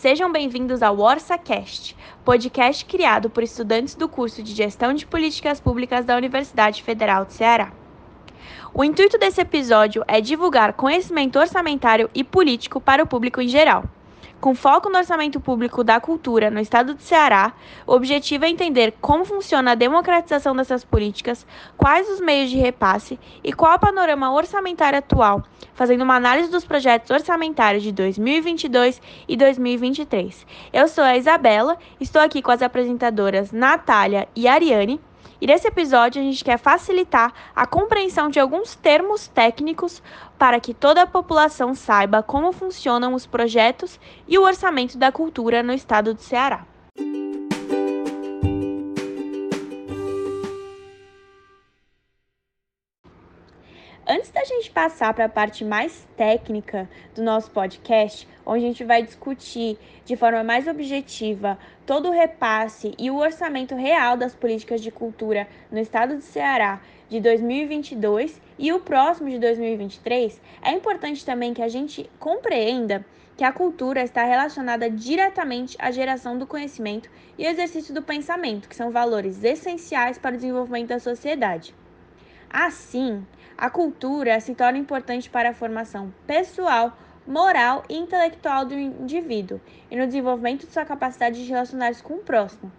Sejam bem-vindos ao OrçaCast, podcast criado por estudantes do curso de Gestão de Políticas Públicas da Universidade Federal de Ceará. O intuito desse episódio é divulgar conhecimento orçamentário e político para o público em geral. Com foco no orçamento público da cultura no estado de Ceará, o objetivo é entender como funciona a democratização dessas políticas, quais os meios de repasse e qual o panorama orçamentário atual, fazendo uma análise dos projetos orçamentários de 2022 e 2023. Eu sou a Isabela, estou aqui com as apresentadoras Natália e Ariane e nesse episódio a gente quer facilitar a compreensão de alguns termos técnicos para que toda a população saiba como funcionam os projetos e o orçamento da cultura no estado do Ceará. Antes da gente passar para a parte mais técnica do nosso podcast, onde a gente vai discutir de forma mais objetiva todo o repasse e o orçamento real das políticas de cultura no estado do Ceará de 2022 e o próximo de 2023, é importante também que a gente compreenda que a cultura está relacionada diretamente à geração do conhecimento e exercício do pensamento, que são valores essenciais para o desenvolvimento da sociedade. Assim, a cultura se torna importante para a formação pessoal, moral e intelectual do indivíduo e no desenvolvimento de sua capacidade de relacionar-se com o próximo.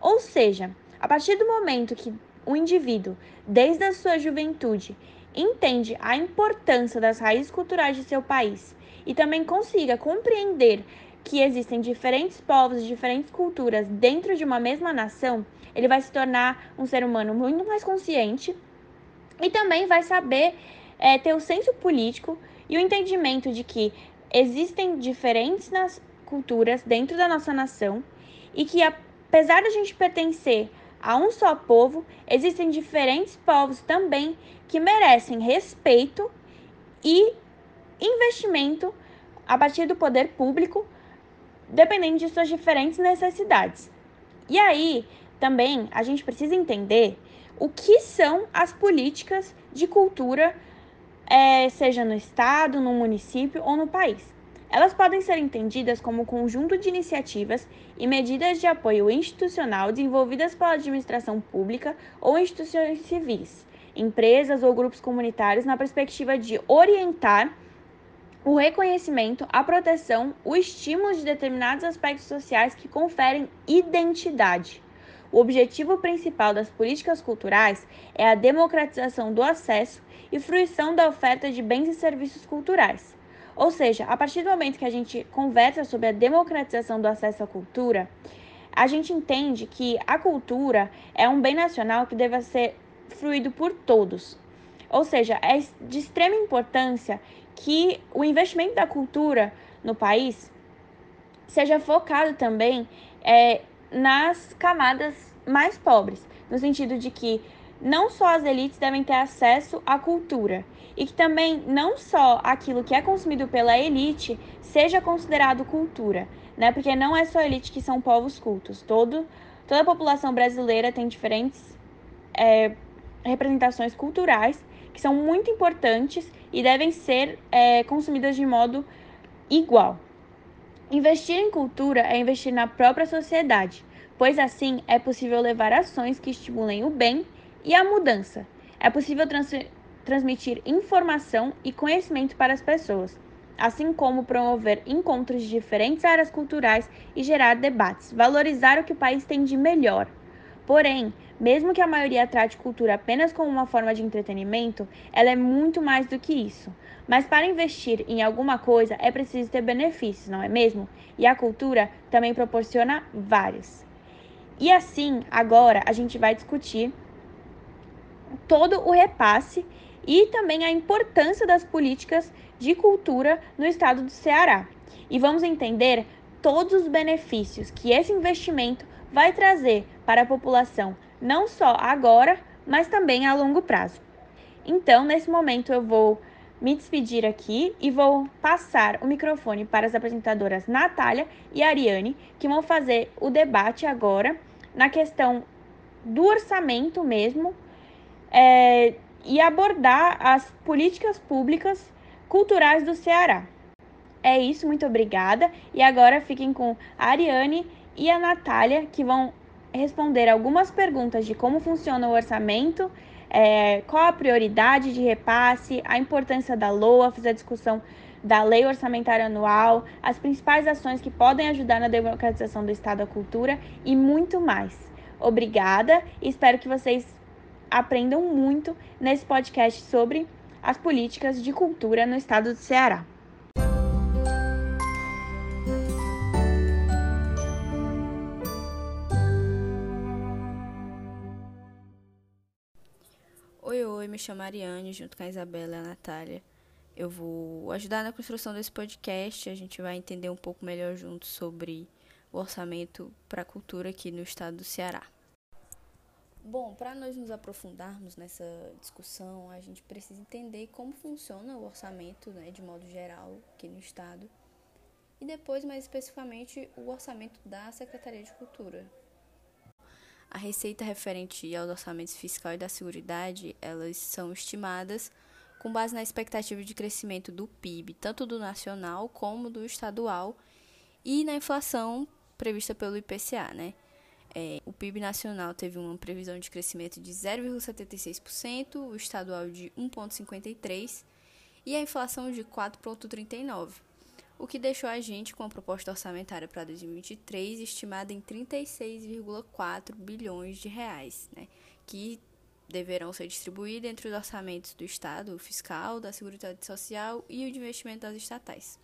Ou seja, a partir do momento que o indivíduo, desde a sua juventude, entende a importância das raízes culturais de seu país e também consiga compreender que existem diferentes povos e diferentes culturas dentro de uma mesma nação, ele vai se tornar um ser humano muito mais consciente e também vai saber é, ter o senso político e o entendimento de que existem diferentes culturas dentro da nossa nação e que apesar de a gente pertencer a um só povo, existem diferentes povos também que merecem respeito e investimento a partir do poder público, dependendo de suas diferentes necessidades. E aí, também a gente precisa entender o que são as políticas de cultura, é, seja no estado, no município ou no país. Elas podem ser entendidas como conjunto de iniciativas e medidas de apoio institucional desenvolvidas pela administração pública ou instituições civis, empresas ou grupos comunitários na perspectiva de orientar o reconhecimento, a proteção, o estímulo de determinados aspectos sociais que conferem identidade o objetivo principal das políticas culturais é a democratização do acesso e fruição da oferta de bens e serviços culturais. Ou seja, a partir do momento que a gente conversa sobre a democratização do acesso à cultura, a gente entende que a cultura é um bem nacional que deve ser fruído por todos. Ou seja, é de extrema importância que o investimento da cultura no país seja focado também é, nas camadas mais pobres, no sentido de que não só as elites devem ter acesso à cultura e que também não só aquilo que é consumido pela elite seja considerado cultura, né? Porque não é só a elite que são povos cultos. Todo, toda a população brasileira tem diferentes é, representações culturais que são muito importantes e devem ser é, consumidas de modo igual. Investir em cultura é investir na própria sociedade, pois assim é possível levar ações que estimulem o bem e a mudança. É possível trans transmitir informação e conhecimento para as pessoas, assim como promover encontros de diferentes áreas culturais e gerar debates, valorizar o que o país tem de melhor. Porém, mesmo que a maioria trate cultura apenas como uma forma de entretenimento, ela é muito mais do que isso. Mas para investir em alguma coisa é preciso ter benefícios, não é mesmo? E a cultura também proporciona vários. E assim, agora a gente vai discutir todo o repasse e também a importância das políticas de cultura no estado do Ceará. E vamos entender todos os benefícios que esse investimento vai trazer para a população, não só agora, mas também a longo prazo. Então, nesse momento, eu vou me despedir aqui e vou passar o microfone para as apresentadoras Natália e Ariane, que vão fazer o debate agora na questão do orçamento mesmo é, e abordar as políticas públicas culturais do Ceará. É isso, muito obrigada. E agora fiquem com a Ariane e a Natália, que vão responder algumas perguntas de como funciona o orçamento, é, qual a prioridade de repasse, a importância da LOA, fiz a discussão da Lei Orçamentária Anual, as principais ações que podem ajudar na democratização do Estado da Cultura e muito mais. Obrigada e espero que vocês aprendam muito nesse podcast sobre as políticas de cultura no estado do Ceará. Oi, oi, me chamo Ariane, junto com a Isabela e a Natália. Eu vou ajudar na construção desse podcast. A gente vai entender um pouco melhor junto sobre o orçamento para a cultura aqui no estado do Ceará. Bom, para nós nos aprofundarmos nessa discussão, a gente precisa entender como funciona o orçamento, né, de modo geral, aqui no estado. E depois, mais especificamente, o orçamento da Secretaria de Cultura, a receita referente aos orçamentos fiscal e da seguridade, elas são estimadas com base na expectativa de crescimento do PIB, tanto do nacional como do estadual, e na inflação prevista pelo IPCA, né? É, o PIB nacional teve uma previsão de crescimento de 0,76%, o estadual de 1,53% e a inflação de 4,39% o que deixou a gente com a proposta orçamentária para 2023 estimada em 36,4 bilhões de reais, né, que deverão ser distribuídos entre os orçamentos do Estado, o fiscal, da Seguridade Social e o de investimento das estatais.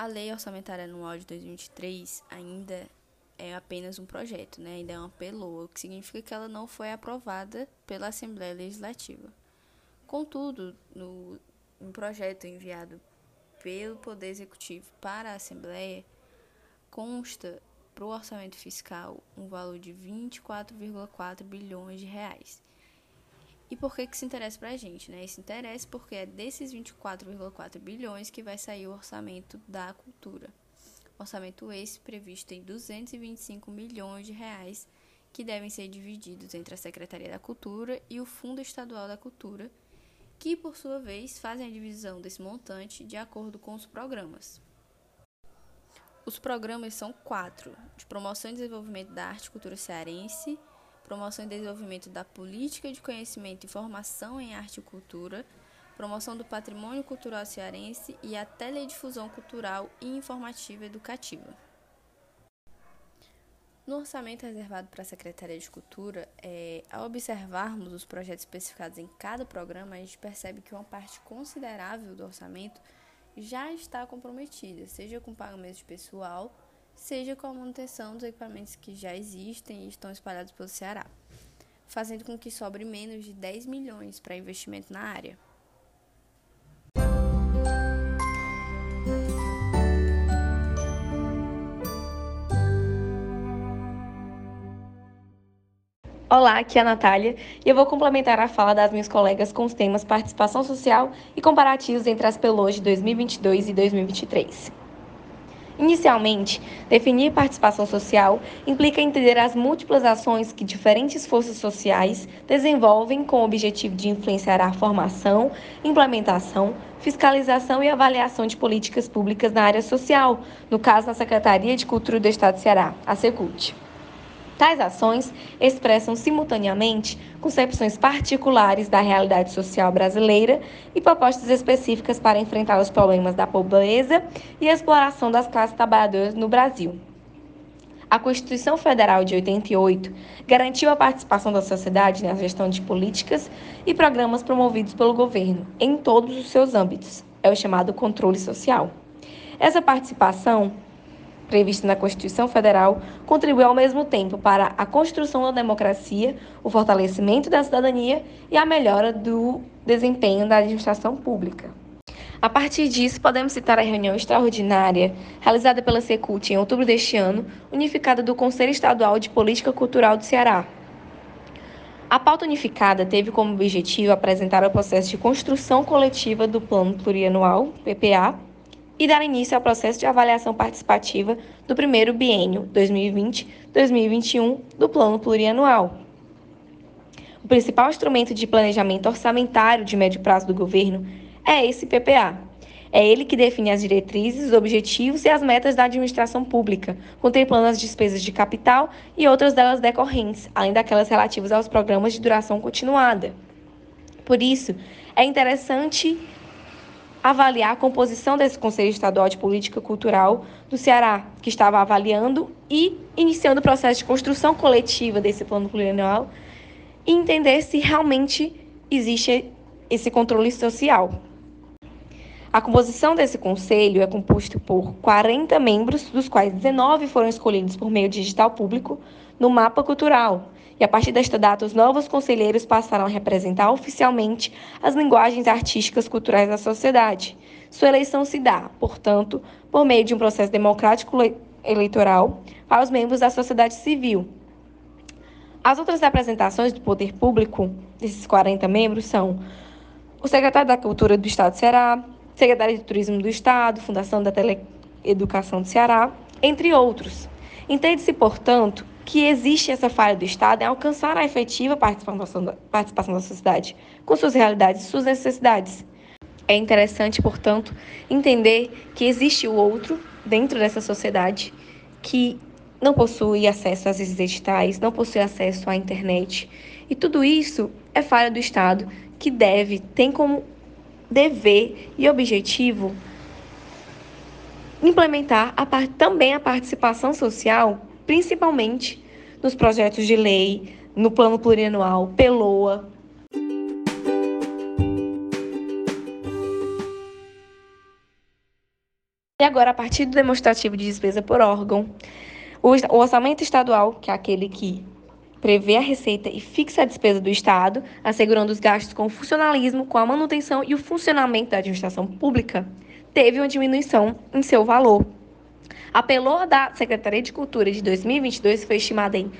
A Lei Orçamentária Anual de 2023 ainda é apenas um projeto, né? ainda é uma PELOA, o que significa que ela não foi aprovada pela Assembleia Legislativa. Contudo, no um projeto enviado pelo Poder Executivo para a Assembleia, consta para o orçamento fiscal um valor de 24,4 bilhões de reais. E por que que se interessa para a gente? Né? Esse interessa porque é desses 24,4 bilhões que vai sair o orçamento da cultura. Orçamento esse previsto em 225 milhões de reais que devem ser divididos entre a Secretaria da Cultura e o Fundo Estadual da Cultura, que por sua vez fazem a divisão desse montante de acordo com os programas. Os programas são quatro: de promoção e desenvolvimento da arte e cultura cearense, promoção e desenvolvimento da política de conhecimento e formação em arte e cultura, promoção do patrimônio cultural cearense e a teledifusão cultural e informativa educativa. No orçamento reservado para a Secretaria de Cultura, é, ao observarmos os projetos especificados em cada programa, a gente percebe que uma parte considerável do orçamento já está comprometida, seja com pagamento de pessoal, seja com a manutenção dos equipamentos que já existem e estão espalhados pelo Ceará, fazendo com que sobre menos de 10 milhões para investimento na área. Olá, aqui é a Natália e eu vou complementar a fala das minhas colegas com os temas participação social e comparativos entre as PELOs de 2022 e 2023. Inicialmente, definir participação social implica entender as múltiplas ações que diferentes forças sociais desenvolvem com o objetivo de influenciar a formação, implementação, fiscalização e avaliação de políticas públicas na área social, no caso na Secretaria de Cultura do Estado de Ceará, a Secult. Tais ações expressam simultaneamente concepções particulares da realidade social brasileira e propostas específicas para enfrentar os problemas da pobreza e exploração das classes trabalhadoras no Brasil. A Constituição Federal de 88 garantiu a participação da sociedade na gestão de políticas e programas promovidos pelo governo em todos os seus âmbitos. É o chamado controle social. Essa participação prevista na Constituição Federal, contribui ao mesmo tempo para a construção da democracia, o fortalecimento da cidadania e a melhora do desempenho da administração pública. A partir disso, podemos citar a reunião extraordinária realizada pela Secult em outubro deste ano, unificada do Conselho Estadual de Política Cultural do Ceará. A pauta unificada teve como objetivo apresentar o processo de construção coletiva do Plano Plurianual, PPA, e dar início ao processo de avaliação participativa do primeiro biênio 2020-2021 do Plano Plurianual. principal instrumento de planejamento orçamentário de médio prazo do governo é esse PPA. É ele que define as diretrizes, os objetivos e as metas da administração pública, contemplando as despesas de capital e outras delas decorrentes, além daquelas relativas aos programas de duração continuada. Por isso, é interessante avaliar a composição desse Conselho Estadual de Política Cultural do Ceará, que estava avaliando e iniciando o processo de construção coletiva desse plano plurianual e entender se realmente existe esse controle social. A composição desse conselho é composta por 40 membros, dos quais 19 foram escolhidos por meio digital público no mapa cultural. E a partir desta data, os novos conselheiros passaram a representar oficialmente as linguagens artísticas culturais da sociedade. Sua eleição se dá, portanto, por meio de um processo democrático eleitoral para os membros da sociedade civil. As outras representações do poder público desses 40 membros são o secretário da Cultura do Estado do Ceará, Secretaria de Turismo do Estado, Fundação da Teleeducação do Ceará, entre outros. Entende-se, portanto, que existe essa falha do Estado em alcançar a efetiva participação da, participação da sociedade, com suas realidades e suas necessidades. É interessante, portanto, entender que existe o outro dentro dessa sociedade que não possui acesso às redes digitais, não possui acesso à internet. E tudo isso é falha do Estado que deve, tem como dever e objetivo implementar a também a participação social, principalmente nos projetos de lei, no plano plurianual, PELOA. E agora, a partir do demonstrativo de despesa por órgão, o orçamento estadual, que é aquele que prevê a receita e fixa a despesa do Estado, assegurando os gastos com o funcionalismo, com a manutenção e o funcionamento da administração pública, teve uma diminuição em seu valor. A peloa da Secretaria de Cultura de 2022 foi estimada em R$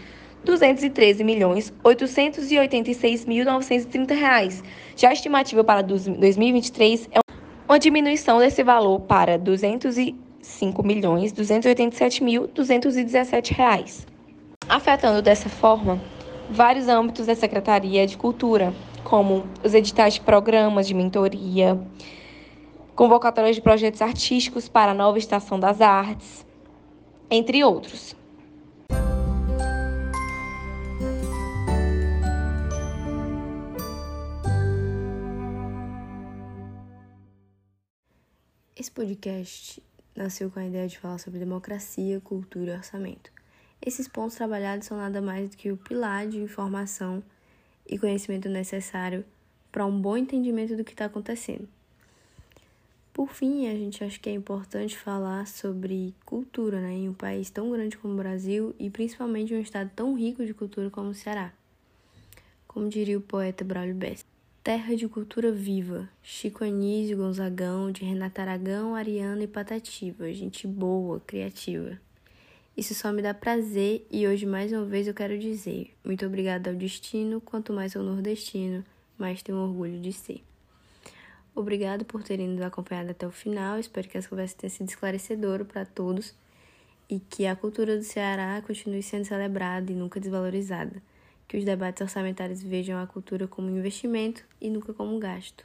213.886.930. Já a estimativa para 2023 é uma diminuição desse valor para R$ 205.287.217 afetando dessa forma vários âmbitos da Secretaria de Cultura, como os editais de programas de mentoria, convocatórias de projetos artísticos para a nova Estação das Artes, entre outros. Esse podcast nasceu com a ideia de falar sobre democracia, cultura e orçamento. Esses pontos trabalhados são nada mais do que o pilar de informação e conhecimento necessário para um bom entendimento do que está acontecendo. Por fim, a gente acha que é importante falar sobre cultura né, em um país tão grande como o Brasil e principalmente em um estado tão rico de cultura como o Ceará. Como diria o poeta Braulio Bessa, terra de cultura viva, Chico Anísio, Gonzagão, de Renata Aragão, Ariana e Patativa, gente boa, criativa. Isso só me dá prazer e hoje mais uma vez eu quero dizer muito obrigada ao destino, quanto mais ao nordestino, mais tenho orgulho de ser. Obrigado por terem nos acompanhado até o final. Espero que essa conversa tenha sido esclarecedora para todos e que a cultura do Ceará continue sendo celebrada e nunca desvalorizada. Que os debates orçamentários vejam a cultura como investimento e nunca como gasto.